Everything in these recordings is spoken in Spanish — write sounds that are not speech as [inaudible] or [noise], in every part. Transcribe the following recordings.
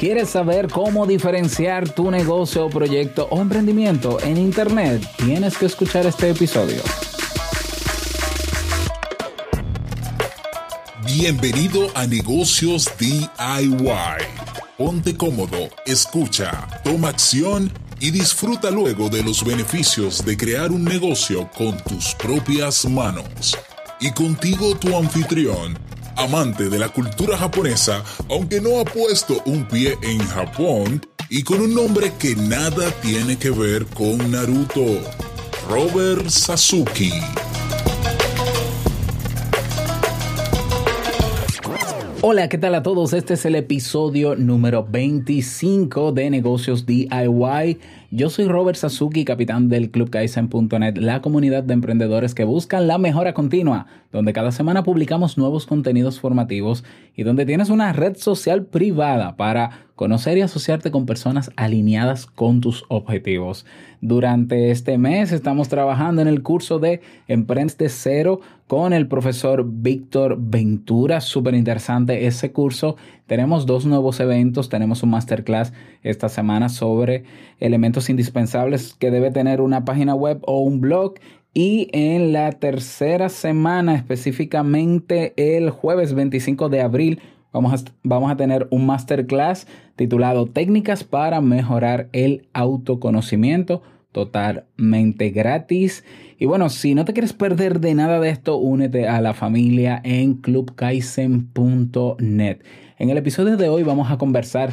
¿Quieres saber cómo diferenciar tu negocio, proyecto o emprendimiento en Internet? Tienes que escuchar este episodio. Bienvenido a Negocios DIY. Ponte cómodo, escucha, toma acción y disfruta luego de los beneficios de crear un negocio con tus propias manos. Y contigo tu anfitrión, amante de la cultura japonesa, aunque no ha puesto un pie en Japón, y con un nombre que nada tiene que ver con Naruto, Robert Sasuke. Hola, ¿qué tal a todos? Este es el episodio número 25 de Negocios DIY. Yo soy Robert Sasuki, capitán del Club Kaizen.net, la comunidad de emprendedores que buscan la mejora continua, donde cada semana publicamos nuevos contenidos formativos y donde tienes una red social privada para conocer y asociarte con personas alineadas con tus objetivos. Durante este mes estamos trabajando en el curso de Emprende de Cero con el profesor Víctor Ventura. Súper interesante ese curso. Tenemos dos nuevos eventos. Tenemos un masterclass esta semana sobre elementos indispensables que debe tener una página web o un blog. Y en la tercera semana, específicamente el jueves 25 de abril, Vamos a, vamos a, tener un masterclass titulado Técnicas para mejorar el autoconocimiento totalmente gratis. Y bueno, si no te quieres perder de nada de esto, únete a la familia en clubkaisen.net. En el episodio de hoy vamos a conversar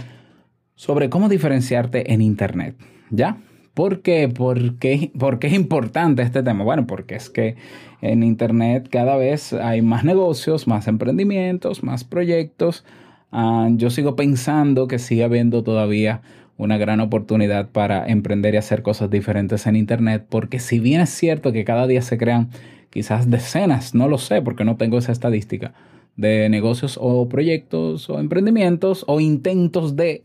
sobre cómo diferenciarte en Internet. ¿Ya? ¿Por qué? ¿Por qué, ¿Por qué es importante este tema? Bueno, porque es que en Internet cada vez hay más negocios, más emprendimientos, más proyectos. Ah, yo sigo pensando que sigue habiendo todavía una gran oportunidad para emprender y hacer cosas diferentes en Internet, porque si bien es cierto que cada día se crean quizás decenas, no lo sé porque no tengo esa estadística, de negocios o proyectos o emprendimientos o intentos de...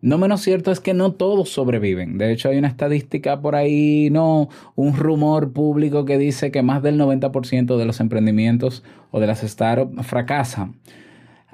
No menos cierto es que no todos sobreviven. De hecho, hay una estadística por ahí, no, un rumor público que dice que más del 90% de los emprendimientos o de las startups fracasan.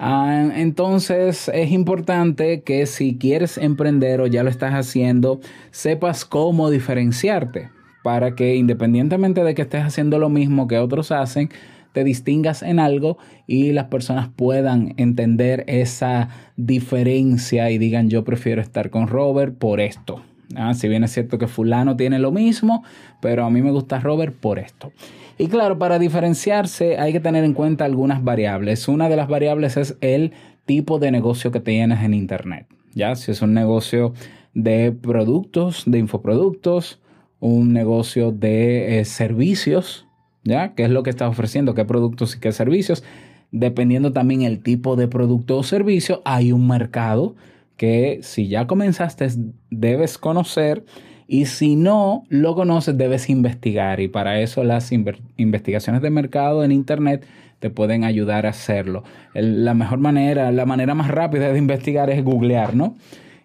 Ah, entonces es importante que si quieres emprender o ya lo estás haciendo, sepas cómo diferenciarte para que independientemente de que estés haciendo lo mismo que otros hacen, te distingas en algo y las personas puedan entender esa diferencia y digan yo prefiero estar con Robert por esto. Ah, si bien es cierto que fulano tiene lo mismo, pero a mí me gusta Robert por esto. Y claro, para diferenciarse hay que tener en cuenta algunas variables. Una de las variables es el tipo de negocio que tienes en Internet. Ya, si es un negocio de productos, de infoproductos, un negocio de eh, servicios, ¿ya? ¿Qué es lo que estás ofreciendo? ¿Qué productos y qué servicios? Dependiendo también el tipo de producto o servicio, hay un mercado que si ya comenzaste debes conocer y si no lo conoces, debes investigar. Y para eso las investigaciones de mercado en Internet te pueden ayudar a hacerlo. la mejor manera, la manera más rápida de investigar es googlear, ¿no?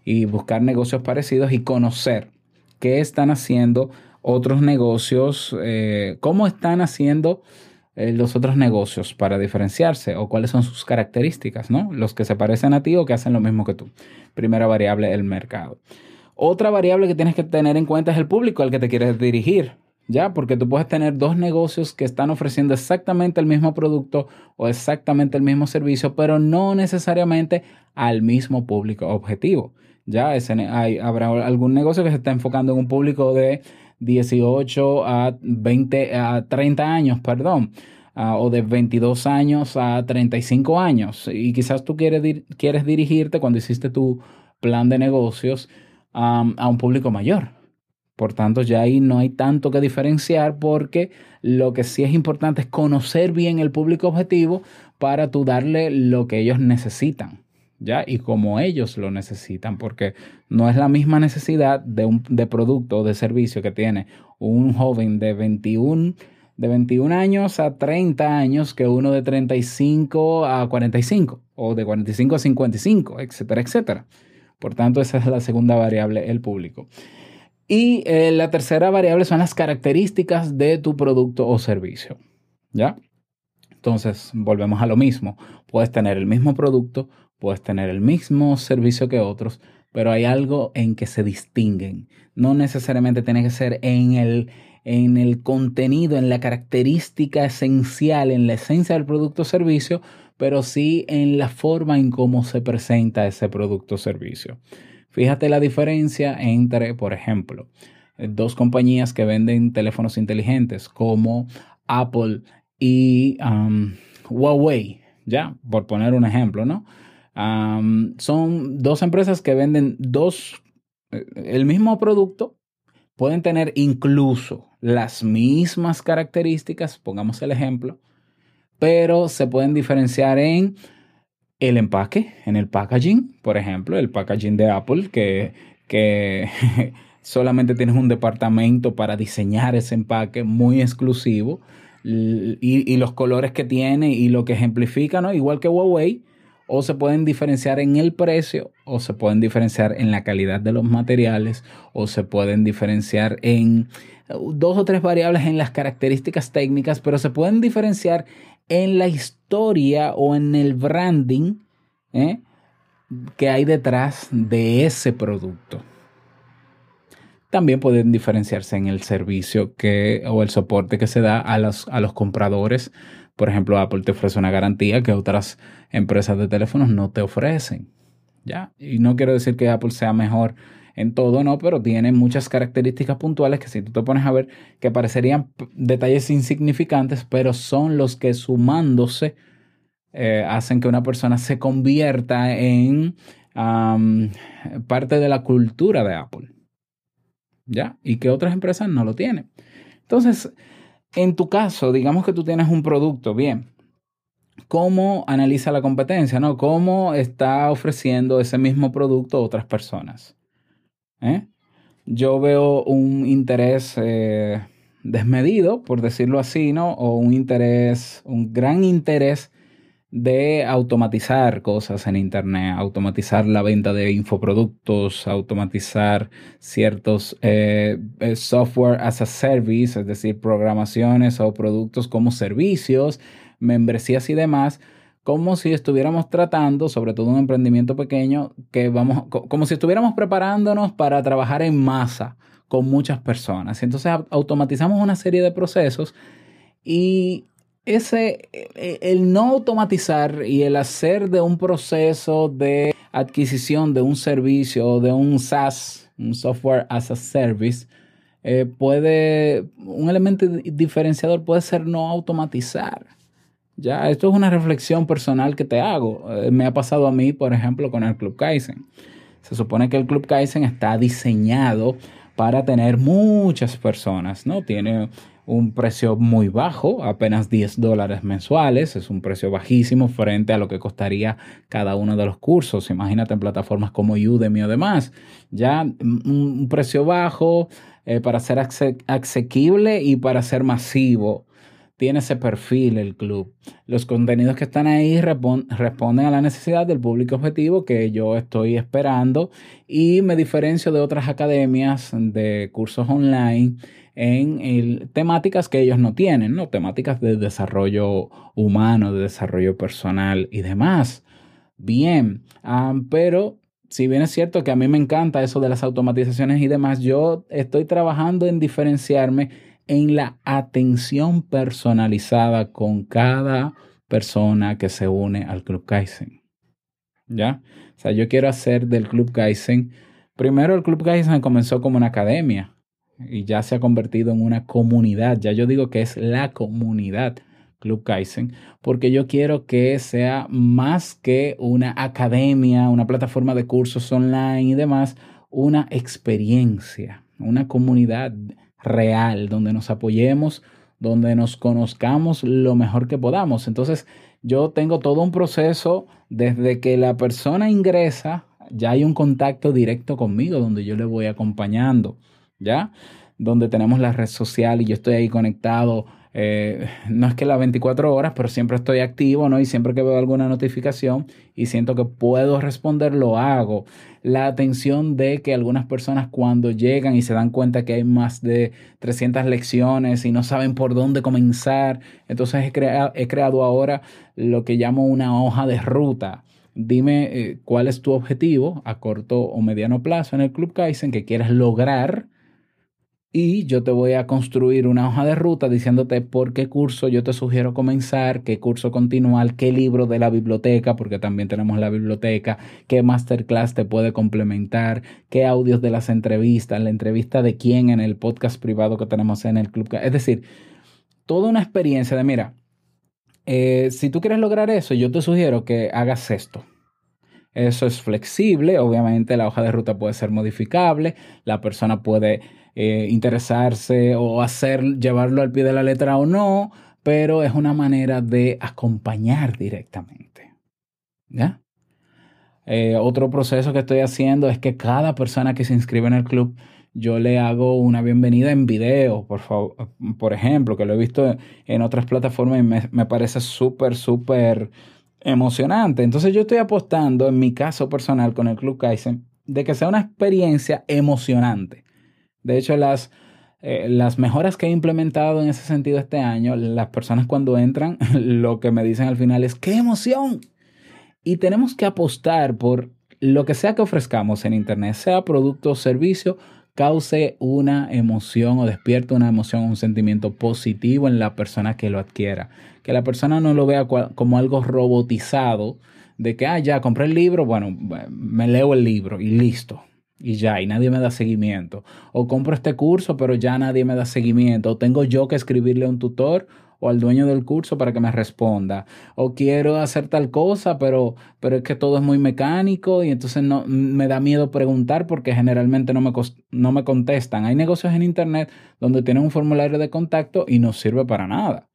Y buscar negocios parecidos y conocer qué están haciendo otros negocios, eh, cómo están haciendo eh, los otros negocios para diferenciarse o cuáles son sus características, ¿no? Los que se parecen a ti o que hacen lo mismo que tú. Primera variable, el mercado. Otra variable que tienes que tener en cuenta es el público al que te quieres dirigir, ¿ya? Porque tú puedes tener dos negocios que están ofreciendo exactamente el mismo producto o exactamente el mismo servicio, pero no necesariamente al mismo público objetivo. Ya Ese, hay, habrá algún negocio que se está enfocando en un público de 18 a 20 a 30 años, perdón. o de 22 años a 35 años. Y quizás tú quieres, quieres dirigirte cuando hiciste tu plan de negocios a un público mayor. Por tanto, ya ahí no hay tanto que diferenciar porque lo que sí es importante es conocer bien el público objetivo para tú darle lo que ellos necesitan, ¿ya? Y como ellos lo necesitan, porque no es la misma necesidad de un de producto o de servicio que tiene un joven de 21, de 21 años a 30 años que uno de 35 a 45 o de 45 a 55, etcétera, etcétera. Por tanto, esa es la segunda variable, el público. Y eh, la tercera variable son las características de tu producto o servicio. ¿Ya? Entonces, volvemos a lo mismo. Puedes tener el mismo producto, puedes tener el mismo servicio que otros, pero hay algo en que se distinguen. No necesariamente tiene que ser en el, en el contenido, en la característica esencial, en la esencia del producto o servicio, pero sí en la forma en cómo se presenta ese producto o servicio. Fíjate la diferencia entre, por ejemplo, dos compañías que venden teléfonos inteligentes como Apple y um, Huawei, ya, por poner un ejemplo, ¿no? Son dos empresas que venden dos, eh, el mismo producto, pueden tener incluso las mismas características, pongamos el ejemplo, pero se pueden diferenciar en el empaque, en el packaging, por ejemplo, el packaging de Apple, que, que [laughs] solamente tienes un departamento para diseñar ese empaque muy exclusivo y, los colores que tiene y lo que ejemplifica, ¿no? Igual que Huawei, o se pueden diferenciar en el precio, o se pueden diferenciar en la calidad de los materiales, o se pueden diferenciar en dos o tres variables en las características técnicas, pero se pueden diferenciar en la historia o en el branding ¿eh? que hay detrás de ese producto. También pueden diferenciarse en el servicio que, o el soporte que se da a los, a los compradores. Por ejemplo, Apple te ofrece una garantía que otras empresas de teléfonos no te ofrecen. ¿ya? Y no quiero decir que Apple sea mejor en todo, no, pero tiene muchas características puntuales que si tú te pones a ver que parecerían detalles insignificantes, pero son los que sumándose eh, hacen que una persona se convierta en parte de la cultura de Apple. ¿Ya? Y que otras empresas no lo tienen. Entonces, en tu caso, digamos que tú tienes un producto, bien, ¿cómo analiza la competencia? ¿no? ¿Cómo está ofreciendo ese mismo producto a otras personas? ¿Eh? Yo veo un interés eh, desmedido, por decirlo así, ¿no? O un interés, un gran interés de automatizar cosas en Internet, automatizar la venta de infoproductos, automatizar ciertos eh, eh, software as a service, es decir, programaciones o productos como servicios, membresías y demás, como si estuviéramos tratando, sobre todo un emprendimiento pequeño, que vamos, como si estuviéramos preparándonos para trabajar en masa con muchas personas. Entonces automatizamos una serie de procesos y ese, e, el no automatizar y el hacer de un proceso de adquisición de un servicio o de un SaaS, un software as a service, eh, puede, un elemento diferenciador puede ser no automatizar. Ya, esto es una reflexión personal que te hago. Eh, me ha pasado a mí, por ejemplo, con el Club Kaizen. Se supone que el Club Kaizen está diseñado para tener muchas personas, ¿no? Tiene un precio muy bajo, apenas 10 dólares mensuales, es un precio bajísimo frente a lo que costaría cada uno de los cursos. Imagínate en plataformas como Udemy o demás, ya un, precio bajo eh, para ser asequible y para ser masivo. Tiene ese perfil el club. Los contenidos que están ahí responden a la necesidad del público objetivo que yo estoy esperando y me diferencio de otras academias de cursos online en temáticas que ellos no tienen, ¿no? Temáticas de desarrollo humano, de desarrollo personal y demás. Bien, pero si bien es cierto que a mí me encanta eso de las automatizaciones y demás, yo estoy trabajando en diferenciarme en la atención personalizada con cada persona que se une al Club Kaizen. ¿Ya? O sea, yo quiero hacer del Club Kaizen. Primero, el Club Kaizen comenzó como una academia y ya se ha convertido en una comunidad. Ya yo digo que es la comunidad Club Kaizen, porque yo quiero que sea más que una academia, una plataforma de cursos online y demás, una experiencia, una comunidad real donde nos apoyemos, donde nos conozcamos lo mejor que podamos. Entonces, yo tengo todo un proceso desde que la persona ingresa, ya hay un contacto directo conmigo donde yo le voy acompañando. ¿Ya? Donde tenemos la red social y yo estoy ahí conectado. Eh, no es que las 24 horas, pero siempre estoy activo, ¿no? Y siempre que veo alguna notificación y siento que puedo responder, lo hago. La atención de que algunas personas cuando llegan y se dan cuenta que hay más de 300 lecciones y no saben por dónde comenzar, entonces he, he creado ahora lo que llamo una hoja de ruta dime eh, cuál es tu objetivo a corto o mediano plazo en el Club Kaizen que quieras lograr y yo te voy a construir una hoja de ruta diciéndote por qué curso yo te sugiero comenzar, qué curso continuar, qué libro de la biblioteca, porque también tenemos la biblioteca, qué masterclass te puede complementar, qué audios de las entrevistas, la entrevista de quién en el podcast privado que tenemos en el club. Es decir, toda una experiencia de, mira, eh, si tú quieres lograr eso, yo te sugiero que hagas esto. Eso es flexible, obviamente la hoja de ruta puede ser modificable, la persona puede eh, interesarse o hacer, llevarlo al pie de la letra o no, pero es una manera de acompañar directamente. ¿Ya? Eh, otro proceso que estoy haciendo es que cada persona que se inscribe en el club, yo le hago una bienvenida en video, por favor, por ejemplo, que lo he visto en otras plataformas y me, me parece súper, súper emocionante. Entonces yo estoy apostando, en mi caso personal con el Club Kaizen, de que sea una experiencia emocionante. De hecho, las, eh, las mejoras que he implementado en ese sentido este año, las personas cuando entran, [laughs] lo que me dicen al final es, ¡qué emoción! Y tenemos que apostar por lo que sea que ofrezcamos en Internet, sea producto o servicio, cause una emoción o despierte una emoción, un sentimiento positivo en la persona que lo adquiera. Que la persona no lo vea como algo robotizado, de que, ah, ya compré el libro, bueno, me leo el libro y listo y ya, y nadie me da seguimiento. O compro este curso, pero ya nadie me da seguimiento. O tengo yo que escribirle a un tutor o al dueño del curso para que me responda. O quiero hacer tal cosa, pero, pero es que todo es muy mecánico y entonces no, me da miedo preguntar porque generalmente no me, no me contestan. Hay negocios en Internet donde tienen un formulario de contacto y no sirve para nada.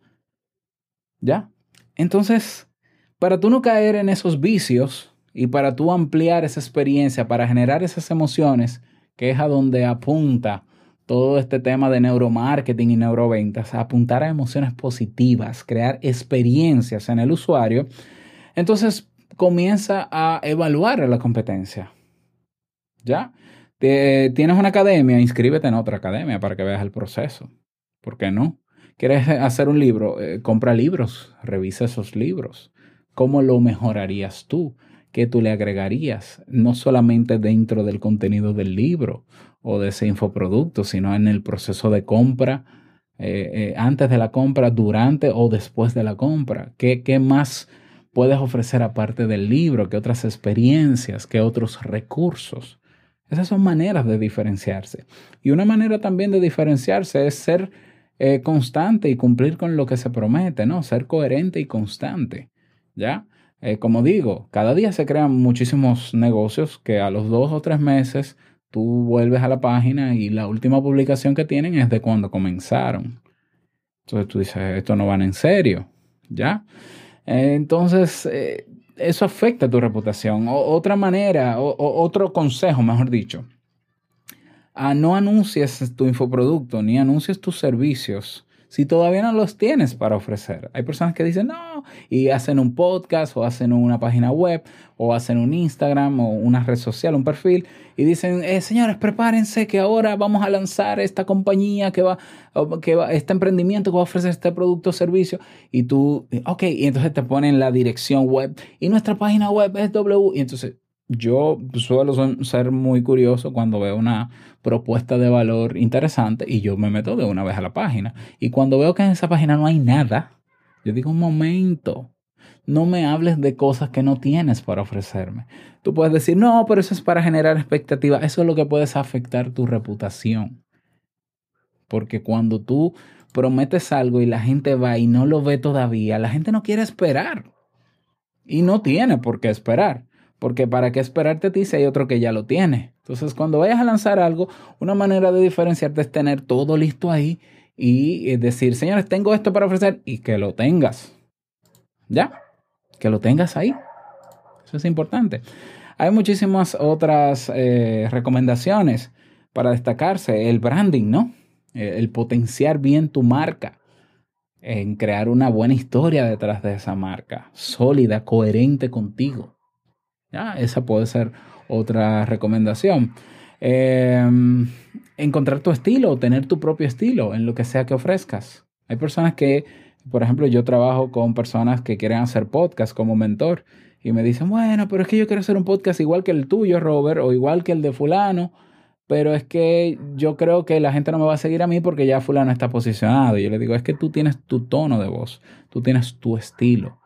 ¿Ya? Entonces, para tú no caer en esos vicios, y para tú ampliar esa experiencia, para generar esas emociones, que es a donde apunta todo este tema de neuromarketing y neuroventas, apuntar a emociones positivas, crear experiencias en el usuario, entonces comienza a evaluar la competencia. ¿Ya? Tienes una academia, inscríbete en otra academia para que veas el proceso. ¿Por qué no? ¿Quieres hacer un libro? Eh, compra libros, revisa esos libros. ¿Cómo lo mejorarías tú? que tú le agregarías, no solamente dentro del contenido del libro o de ese infoproducto, sino en el proceso de compra, eh, eh, antes de la compra, durante o después de la compra. ¿Qué, ¿Qué más puedes ofrecer aparte del libro? ¿Qué otras experiencias? ¿Qué otros recursos? Esas son maneras de diferenciarse. Y una manera también de diferenciarse es ser eh, constante y cumplir con lo que se promete, ¿no? Ser coherente y constante, ¿ya? Como digo, cada día se crean muchísimos negocios que a los dos o tres meses tú vuelves a la página y la última publicación que tienen es de cuando comenzaron. Entonces tú dices, esto no van en serio, ¿ya? entonces, eh, eso afecta tu reputación. otra manera, o, otro consejo, mejor dicho, a no anuncies tu infoproducto ni anuncies tus servicios si todavía no los tienes para ofrecer. Hay personas que dicen no y hacen un podcast o hacen una página web o hacen un Instagram o una red social, un perfil y dicen, eh, señores, prepárense que ahora vamos a lanzar esta compañía que va, que va, este emprendimiento que va a ofrecer este producto o servicio y tú, ok, y entonces te ponen la dirección web y nuestra página web es W y entonces yo suelo ser muy curioso cuando veo una propuesta de valor interesante y yo me meto de una vez a la página. Y cuando veo que en esa página no hay nada, yo digo, un momento, no me hables de cosas que no tienes para ofrecerme. Tú puedes decir, no, pero eso es para generar expectativa. Eso es lo que puedes afectar tu reputación. Porque cuando tú prometes algo y la gente va y no lo ve todavía, la gente no quiere esperar. Y no tiene por qué esperar. Porque para qué esperarte a ti si hay otro que ya lo tiene. Entonces, cuando vayas a lanzar algo, una manera de diferenciarte es tener todo listo ahí y decir, señores, tengo esto para ofrecer y que lo tengas. ¿Ya? Que lo tengas ahí. Eso es importante. Hay muchísimas otras eh, recomendaciones para destacarse. El branding, ¿no? El potenciar bien tu marca. En crear una buena historia detrás de esa marca. Sólida, coherente contigo. Esa puede ser otra recomendación. Em, encontrar tu estilo, tener tu propio estilo en lo que sea que ofrezcas. Hay personas que, por ejemplo, yo trabajo con personas que quieren hacer podcast como mentor y me dicen, bueno, pero es que yo quiero hacer un podcast igual que el tuyo, Robert, o igual que el de fulano, pero es que yo creo que la gente no me va a seguir a mí porque ya fulano está posicionado. Y yo le digo, es que tú tienes tu tono de voz, tú tienes tu estilo.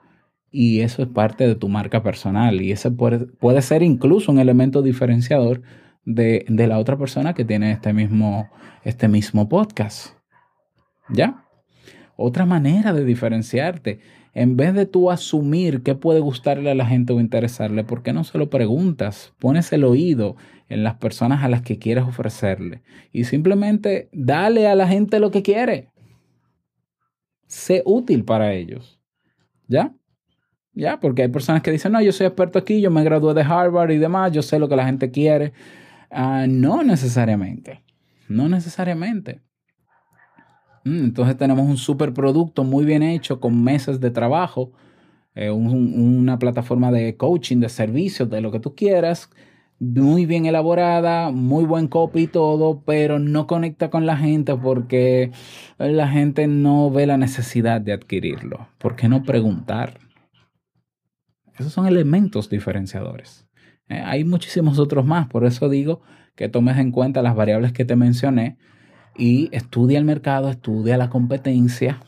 Y eso es parte de tu marca personal. Y ese puede, puede ser incluso un elemento diferenciador de, de, la otra persona que tiene este mismo, este mismo podcast. ¿Ya? Otra manera de diferenciarte en vez de tú asumir qué puede gustarle a la gente o interesarle, ¿por qué no se lo preguntas? Pones el oído en las personas a las que quieres ofrecerle y simplemente dale a la gente lo que quiere. Sé útil para ellos. ¿Ya? ¿Ya? Porque hay personas que dicen, no, yo soy experto aquí, yo me gradué de Harvard y demás, yo sé lo que la gente quiere. Ah, no necesariamente. No necesariamente. Mm, entonces tenemos un super producto muy bien hecho con meses de trabajo, eh, una plataforma de coaching, de servicios, de lo que tú quieras, muy bien elaborada, muy buen copy y todo, pero no conecta con la gente porque la gente no ve la necesidad de adquirirlo. ¿Por qué no preguntar? Esos son elementos diferenciadores. Eh, hay muchísimos otros más, por eso digo que tomes en cuenta las variables que te mencioné y estudia el mercado, estudia la competencia,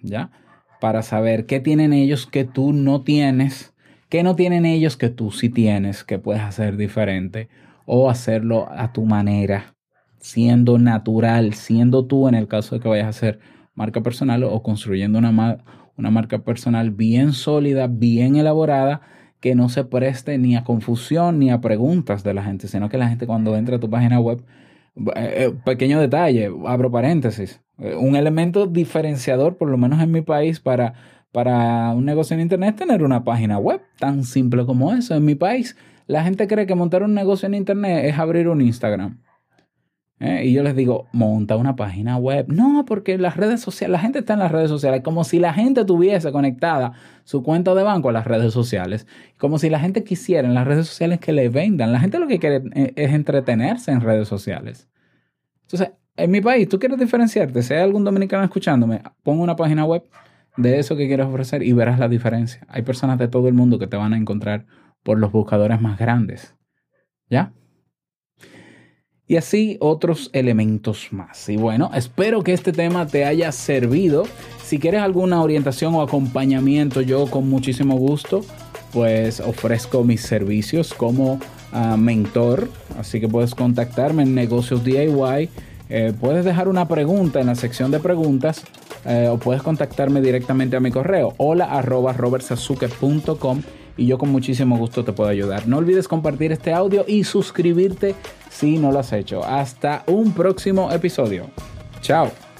¿ya? Para saber qué tienen ellos que tú no tienes, qué no tienen ellos que tú sí tienes, que puedes hacer diferente o hacerlo a tu manera, siendo natural, siendo tú en el caso de que vayas a hacer marca personal o construyendo una, una marca personal bien sólida, bien elaborada, que no se preste ni a confusión ni a preguntas de la gente, sino que la gente cuando entra a tu página web eh, eh, pequeño detalle, abro paréntesis. Eh, un elemento diferenciador, por lo menos en mi país, para, para un negocio en Internet, tener una página web. Tan simple como eso. En mi país, la gente cree que montar un negocio en Internet es abrir un Instagram. ¿Eh? Y yo les digo, monta una página web. No, porque las redes sociales, la gente está en las redes sociales, como si la gente tuviese conectada su cuenta de banco a las redes sociales, como si la gente quisiera en las redes sociales que le vendan. La gente lo que quiere eh, es entretenerse en redes sociales. Entonces, en mi país, tú quieres diferenciarte, si hay algún dominicano escuchándome, pon una página web de eso que quieres ofrecer y verás la diferencia. Hay personas de todo el mundo que te van a encontrar por los buscadores más grandes. ¿Ya? Y así otros elementos más. Y bueno, espero que este tema te haya servido. Si quieres alguna orientación o acompañamiento, yo con muchísimo gusto pues ofrezco mis servicios como ah, mentor, así que puedes contactarme en negocios DIY. Eh, puedes dejar una pregunta en la sección de preguntas eh, o puedes contactarme directamente a mi correo hola y yo con muchísimo gusto te puedo ayudar. No olvides compartir este audio y suscribirte si no lo has hecho. Hasta un próximo episodio. Chao.